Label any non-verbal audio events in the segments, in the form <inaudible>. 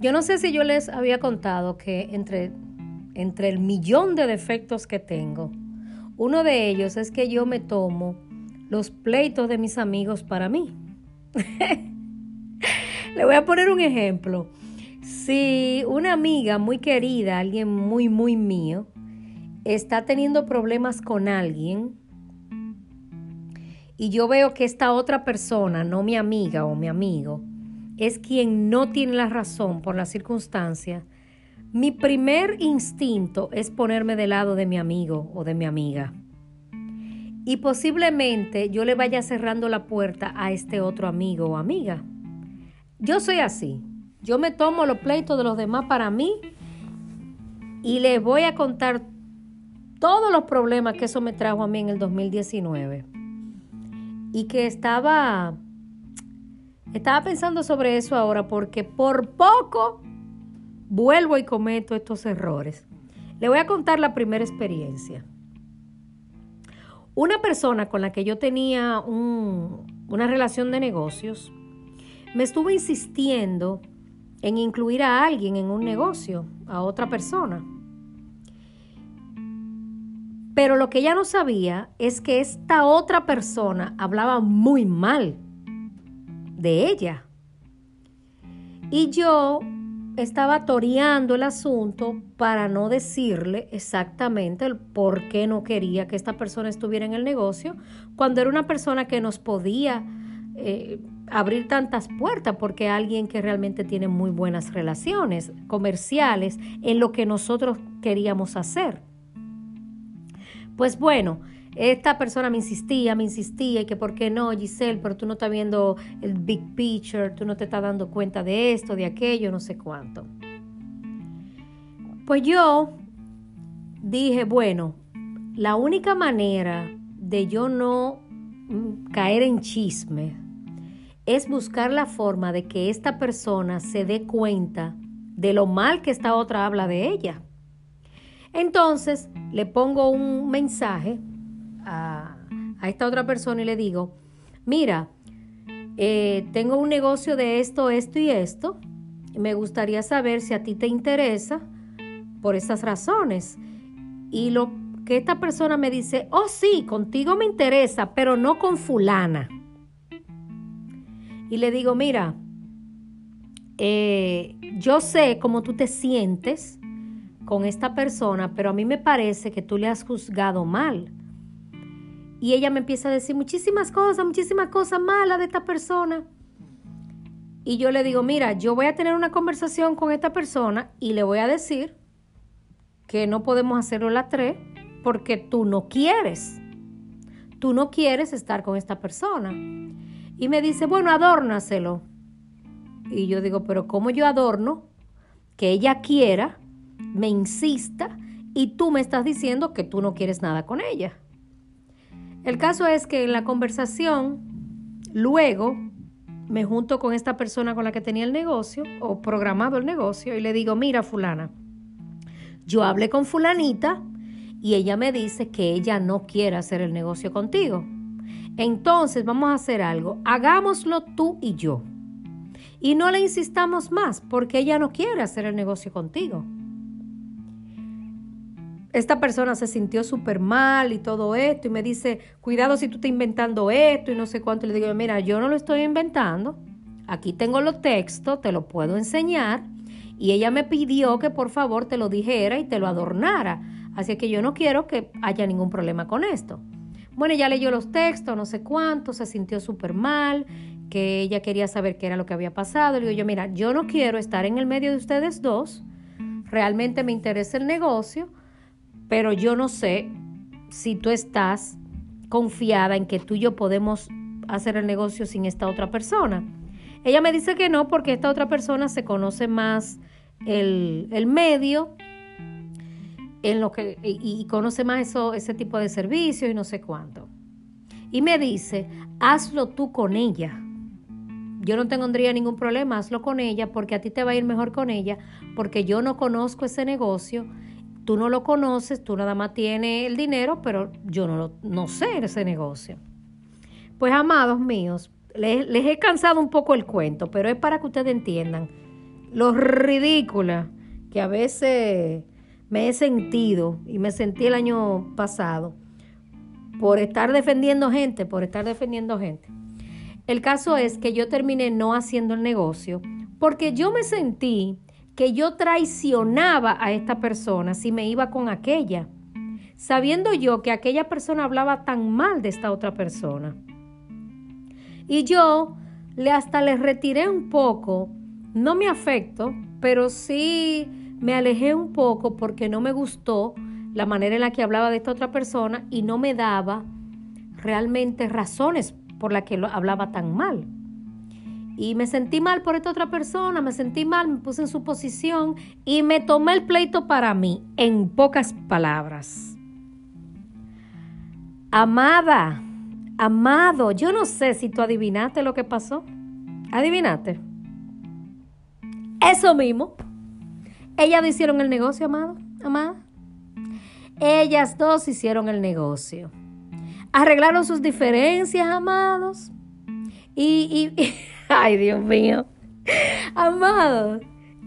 Yo no sé si yo les había contado que entre, entre el millón de defectos que tengo, uno de ellos es que yo me tomo los pleitos de mis amigos para mí. <laughs> Le voy a poner un ejemplo. Si una amiga muy querida, alguien muy, muy mío, está teniendo problemas con alguien y yo veo que esta otra persona, no mi amiga o mi amigo, es quien no tiene la razón por la circunstancia, mi primer instinto es ponerme del lado de mi amigo o de mi amiga. Y posiblemente yo le vaya cerrando la puerta a este otro amigo o amiga. Yo soy así. Yo me tomo los pleitos de los demás para mí y les voy a contar todos los problemas que eso me trajo a mí en el 2019. Y que estaba estaba pensando sobre eso ahora porque por poco vuelvo y cometo estos errores. Le voy a contar la primera experiencia. Una persona con la que yo tenía una relación de negocios me estuvo insistiendo en incluir a alguien en un negocio, a otra persona. Pero lo que ella no sabía es que esta otra persona hablaba muy mal de ella. Y yo estaba toreando el asunto para no decirle exactamente el por qué no quería que esta persona estuviera en el negocio, cuando era una persona que nos podía eh, abrir tantas puertas, porque alguien que realmente tiene muy buenas relaciones comerciales en lo que nosotros queríamos hacer. Pues bueno, esta persona me insistía, me insistía, y que por qué no, Giselle, pero tú no estás viendo el big picture, tú no te estás dando cuenta de esto, de aquello, no sé cuánto. Pues yo dije, bueno, la única manera de yo no mm, caer en chisme es buscar la forma de que esta persona se dé cuenta de lo mal que esta otra habla de ella. Entonces le pongo un mensaje a, esta otra persona y le digo, mira, eh, tengo un negocio de esto, esto y esto. Me gustaría saber si a ti te interesa por esas razones. Y lo que esta persona me dice, oh sí, contigo me interesa, pero no con fulana. Y le digo, mira, eh, yo sé cómo tú te sientes con esta persona, pero a mí me parece que tú le has juzgado mal. Y ella me empieza a decir muchísimas cosas, muchísimas cosas malas de esta persona. Y yo le digo, mira, yo voy a tener una conversación con esta persona y le voy a decir que no podemos hacerlo la tres porque tú no quieres. Tú no quieres estar con esta persona. Y me dice, bueno, adórnaselo. Y yo digo, pero ¿cómo yo adorno? Que ella quiera, me insista y tú me estás diciendo que tú no quieres nada con ella. El caso es que en la conversación, luego me junto con esta persona con la que tenía el negocio o programado el negocio y le digo, mira fulana, yo hablé con fulanita y ella me dice que ella no quiere hacer el negocio contigo. Entonces vamos a hacer algo, hagámoslo tú y yo. Y no le insistamos más porque ella no quiere hacer el negocio contigo esta persona se sintió súper mal y todo esto y me dice, cuidado si tú estás inventando esto y no sé cuánto. Le digo, mira, yo no lo estoy inventando. Aquí tengo los textos, te lo puedo enseñar. Y ella me pidió que por favor te lo dijera y te lo adornara. Así que yo no quiero que haya ningún problema con esto. Bueno, ella leyó los textos, no sé cuánto, se sintió súper mal, que ella quería saber qué era lo que había pasado. Le digo yo, mira, yo no quiero estar en el medio de ustedes dos. Realmente me interesa el negocio pero yo no sé si tú estás confiada en que tú y yo podemos hacer el negocio sin esta otra persona. Ella me dice que no porque esta otra persona se conoce más el, medio en lo que, y, conoce más eso, ese tipo de servicios y no sé cuánto. Y me dice, hazlo tú con ella. Yo no tendría ningún problema, hazlo con ella porque a ti te va a ir mejor con ella, porque yo no conozco ese negocio Tú no lo conoces, tú nada más tienes el dinero, pero yo no, no sé ese negocio. Pues amados míos, les, les he cansado un poco el cuento, pero es para que ustedes entiendan lo ridícula que a veces me he sentido y me sentí el año pasado por estar defendiendo gente, por estar defendiendo gente. El caso es que yo terminé no haciendo el negocio porque yo me sentí que yo traicionaba a esta persona si me iba con aquella, sabiendo yo que aquella persona hablaba tan mal de esta otra persona. Y yo le hasta le retiré un poco, no me afecto, pero sí me alejé un poco porque no me gustó la manera en la que hablaba de esta otra persona y no me daba realmente razones por las que lo hablaba tan mal. Y me sentí mal por esta otra persona, me sentí mal, me puse en su posición y me tomé el pleito para mí, en pocas palabras. Amada, amado, yo no sé si tú adivinaste lo que pasó. ¿Adivinaste? Eso mismo. Ellas hicieron el negocio, amado, amada. Ellas dos hicieron el negocio. Arreglaron sus diferencias, amados. Y, y, <laughs> <laughs> ay, Dios mío. Amados,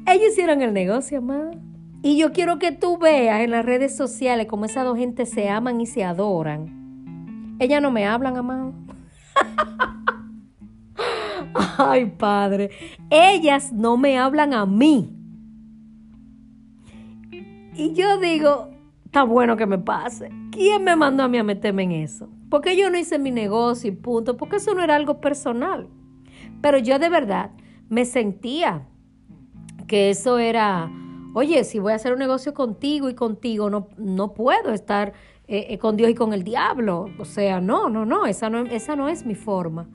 ellos hicieron el negocio, amado. Y yo quiero que tú veas en las redes sociales cómo esas dos gentes se aman y se adoran. Ellas no me hablan, amado. <laughs> Ay, Padre. Ellas no me hablan a mí. Y yo digo, está bueno que me pase. ¿Quién me mandó a mí a meterme en eso? Porque yo no hice mi negocio y punto, porque eso no era algo personal. Pero yo de verdad me sentía que eso era, oye, si voy a hacer un negocio contigo y contigo, no, no puedo estar eh, eh, con Dios y con el diablo. O sea, no, no, no, esa no, esa no es mi forma.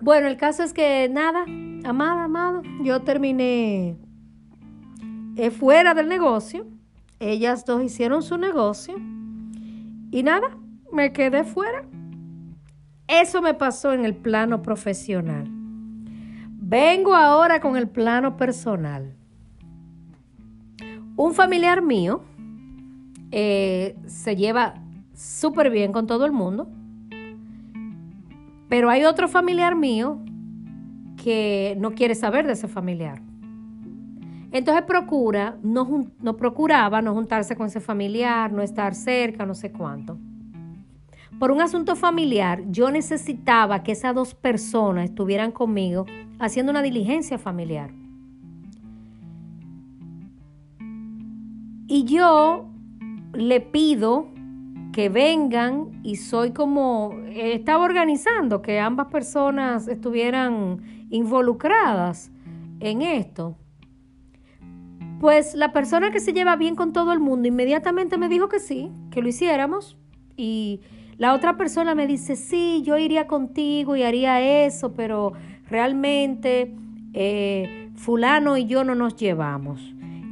Bueno, el caso es que nada, amada, amado, yo terminé eh, fuera del negocio ellas dos hicieron su negocio y nada, me quedé fuera. Eso me pasó en el plano profesional. Vengo ahora con el plano personal. Un familiar mío eh, se lleva súper bien con todo el mundo, pero hay otro familiar mío que no quiere saber de ese familiar. Entonces procura, no, no procuraba no juntarse con ese familiar, no estar cerca, no sé cuánto. Por un asunto familiar, yo necesitaba que esas dos personas estuvieran conmigo haciendo una diligencia familiar. Y yo le pido que vengan y soy como, estaba organizando que ambas personas estuvieran involucradas en esto. Pues la persona que se lleva bien con todo el mundo inmediatamente me dijo que sí, que lo hiciéramos. Y la otra persona me dice, sí, yo iría contigo y haría eso, pero realmente eh, fulano y yo no nos llevamos.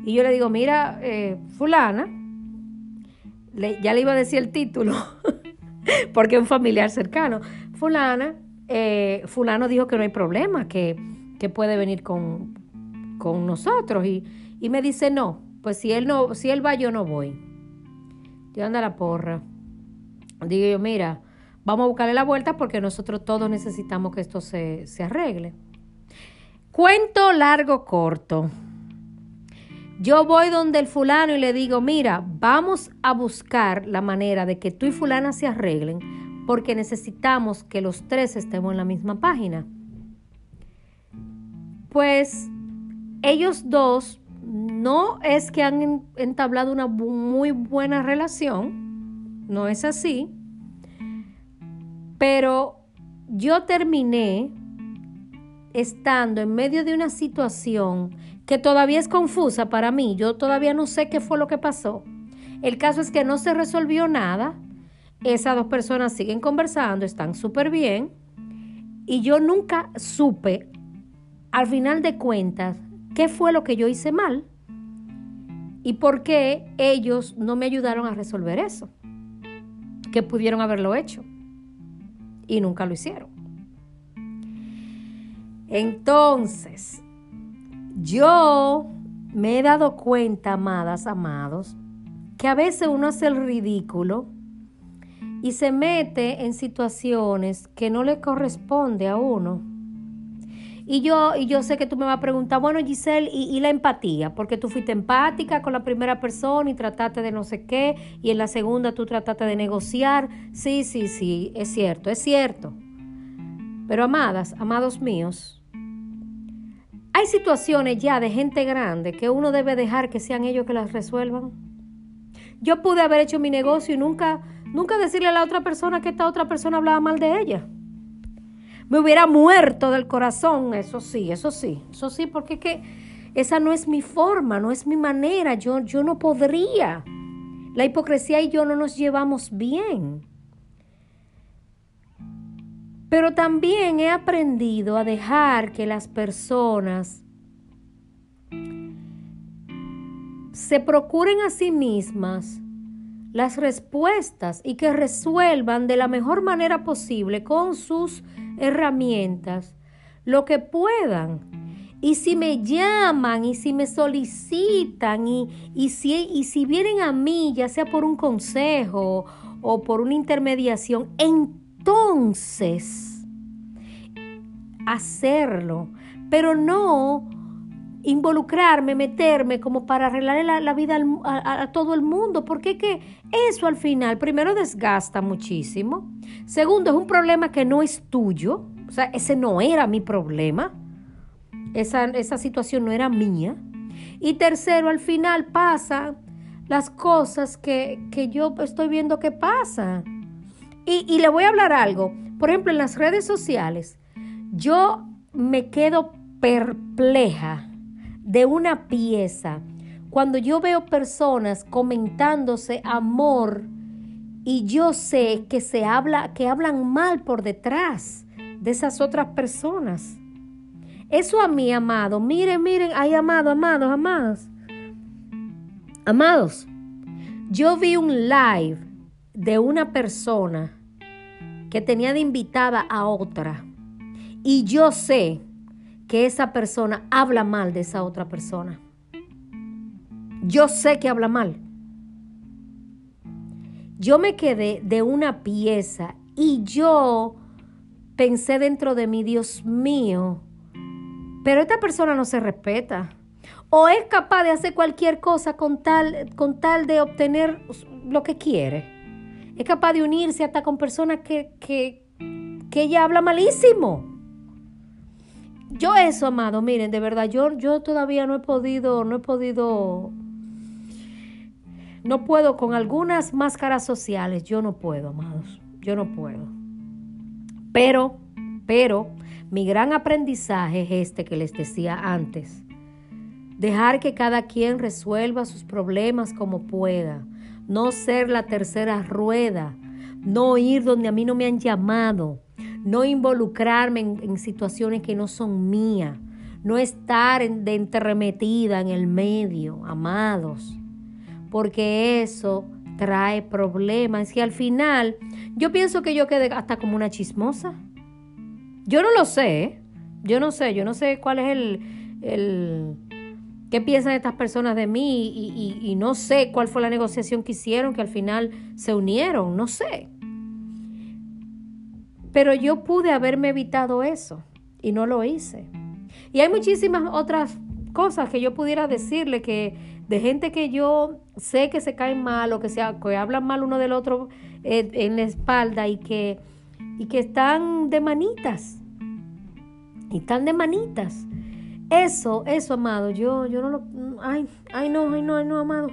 Y yo le digo, mira, eh, fulana, ya le iba a decir el título, <laughs> porque es un familiar cercano. Fulana, eh, fulano dijo que no hay problema, que, que puede venir con, con nosotros. Y y me dice, no, pues si él no, si él va, yo no voy. Yo anda la porra. Digo yo, mira, vamos a buscarle la vuelta porque nosotros todos necesitamos que esto se, se arregle. Cuento largo, corto. Yo voy donde el fulano y le digo, mira, vamos a buscar la manera de que tú y fulana se arreglen porque necesitamos que los tres estemos en la misma página. Pues ellos dos no es que han entablado una muy buena relación, no es así, pero yo terminé estando en medio de una situación que todavía es confusa para mí, yo todavía no sé qué fue lo que pasó. El caso es que no se resolvió nada, esas dos personas siguen conversando, están súper bien, y yo nunca supe, al final de cuentas, qué fue lo que yo hice mal y por qué ellos no me ayudaron a resolver eso, que pudieron haberlo hecho y nunca lo hicieron. Entonces, yo me he dado cuenta, amadas, amados, que a veces uno hace el ridículo y se mete en situaciones que no le corresponde a uno Y yo, y yo sé que tú me vas a preguntar, bueno, Giselle, ¿y, la empatía? Porque tú fuiste empática con la primera persona y trataste de no sé qué, y en la segunda tú trataste de negociar. Sí, sí, sí, es cierto, es cierto. Pero amadas, amados míos, hay situaciones ya de gente grande que uno debe dejar que sean ellos que las resuelvan. Yo pude haber hecho mi negocio y nunca, nunca decirle a la otra persona que esta otra persona hablaba mal de ella me hubiera muerto del corazón, eso sí, eso sí, eso sí, porque es que esa no es mi forma, no es mi manera, yo, yo no podría. La hipocresía y yo no nos llevamos bien. Pero también he aprendido a dejar que las personas se procuren a sí mismas las respuestas y que resuelvan de la mejor manera posible con sus herramientas lo que puedan. Y si me llaman y si me solicitan y, y, si, y si vienen a mí, ya sea por un consejo o por una intermediación, entonces hacerlo, pero no involucrarme, meterme como para arreglar la, vida a, todo el mundo, porque que eso al final, primero, desgasta muchísimo, segundo, es un problema que no es tuyo, o sea, ese no era mi problema, esa, esa situación no era mía, y tercero, al final pasa las cosas que, que yo estoy viendo que pasan. Y, y le voy a hablar algo, por ejemplo, en las redes sociales, yo me quedo perpleja de una pieza, cuando yo veo personas comentándose amor y yo sé que se habla, que hablan mal por detrás de esas otras personas. Eso a mí, amado, miren, miren, hay amados, amados, amados. Amados, yo vi un live de una persona que tenía de invitada a otra y yo sé que esa persona habla mal de esa otra persona. Yo sé que habla mal. Yo me quedé de una pieza y yo pensé dentro de mí, Dios mío, pero esta persona no se respeta. O es capaz de hacer cualquier cosa con tal, con tal de obtener lo que quiere. Es capaz de unirse hasta con personas que, que, que ella habla malísimo yo eso, amado, miren, de verdad, yo, yo todavía no he podido, no he podido, no puedo con algunas máscaras sociales, yo no puedo, amados, yo no puedo. Pero, pero, mi gran aprendizaje es este que les decía antes. Dejar que cada quien resuelva sus problemas como pueda. No ser la tercera rueda. No ir donde a mí no me han llamado no involucrarme en, situaciones que no son mías, no estar de entremetida en el medio, amados, porque eso trae problemas y al final yo pienso que yo quedé hasta como una chismosa. Yo no lo sé, ¿eh? yo no sé, yo no sé cuál es el, el qué piensan estas personas de mí y, y no sé cuál fue la negociación que hicieron, que al final se unieron, no sé. Pero yo pude haberme evitado eso y no lo hice. Y hay muchísimas otras cosas que yo pudiera decirle que de gente que yo sé que se caen mal o que, sea, que hablan mal uno del otro eh, en la espalda y que, y que están de manitas. Y están de manitas. Eso, eso, amado, yo, yo no lo. Ay, ay, no, ay, no, ay, no, amado.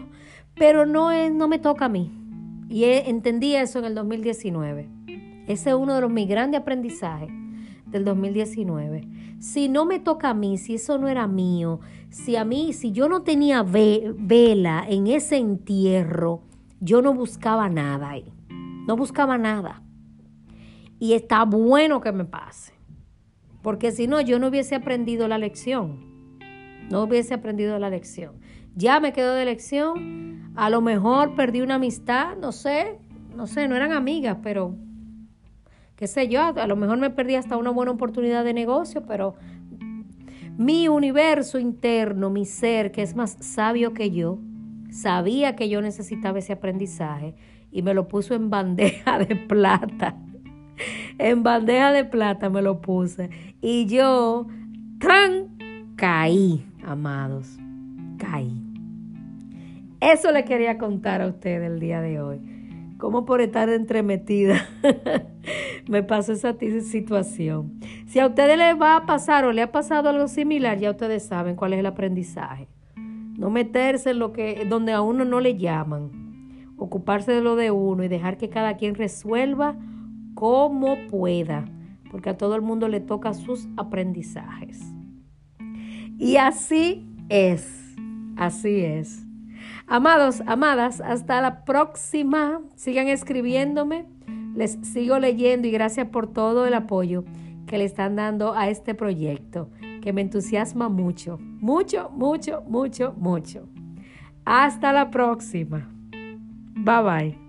Pero no, es, no me toca a mí. Y entendí eso en el 2019. Ese es uno de los mis grandes aprendizajes del 2019. Si no me toca a mí, si eso no era mío, si a mí, si yo no tenía vela en ese entierro, yo no buscaba nada ahí. No buscaba nada. Y está bueno que me pase. Porque si no, yo no hubiese aprendido la lección. No hubiese aprendido la lección. Ya me quedo de lección. A lo mejor perdí una amistad, no sé, no sé, no eran amigas, pero qué sé yo, a lo mejor me perdí hasta una buena oportunidad de negocio, pero mi universo interno, mi ser, que es más sabio que yo, sabía que yo necesitaba ese aprendizaje y me lo puso en bandeja de plata. En bandeja de plata me lo puse. Y yo ¡Tran! Caí, amados. Caí. Eso le quería contar a ustedes el día de hoy. Cómo por estar entremetida <laughs> me pasó esa situación. Si a ustedes les va a pasar o le ha pasado algo similar, ya ustedes saben cuál es el aprendizaje. No meterse en lo que donde a uno no le llaman. Ocuparse de lo de uno y dejar que cada quien resuelva como pueda, porque a todo el mundo le toca sus aprendizajes. Y así es, así es. Amados, amadas, hasta la próxima. Sigan escribiéndome. Les sigo leyendo y gracias por todo el apoyo que le están dando a este proyecto, que me entusiasma mucho, mucho, mucho, mucho, mucho. Hasta la próxima. Bye bye.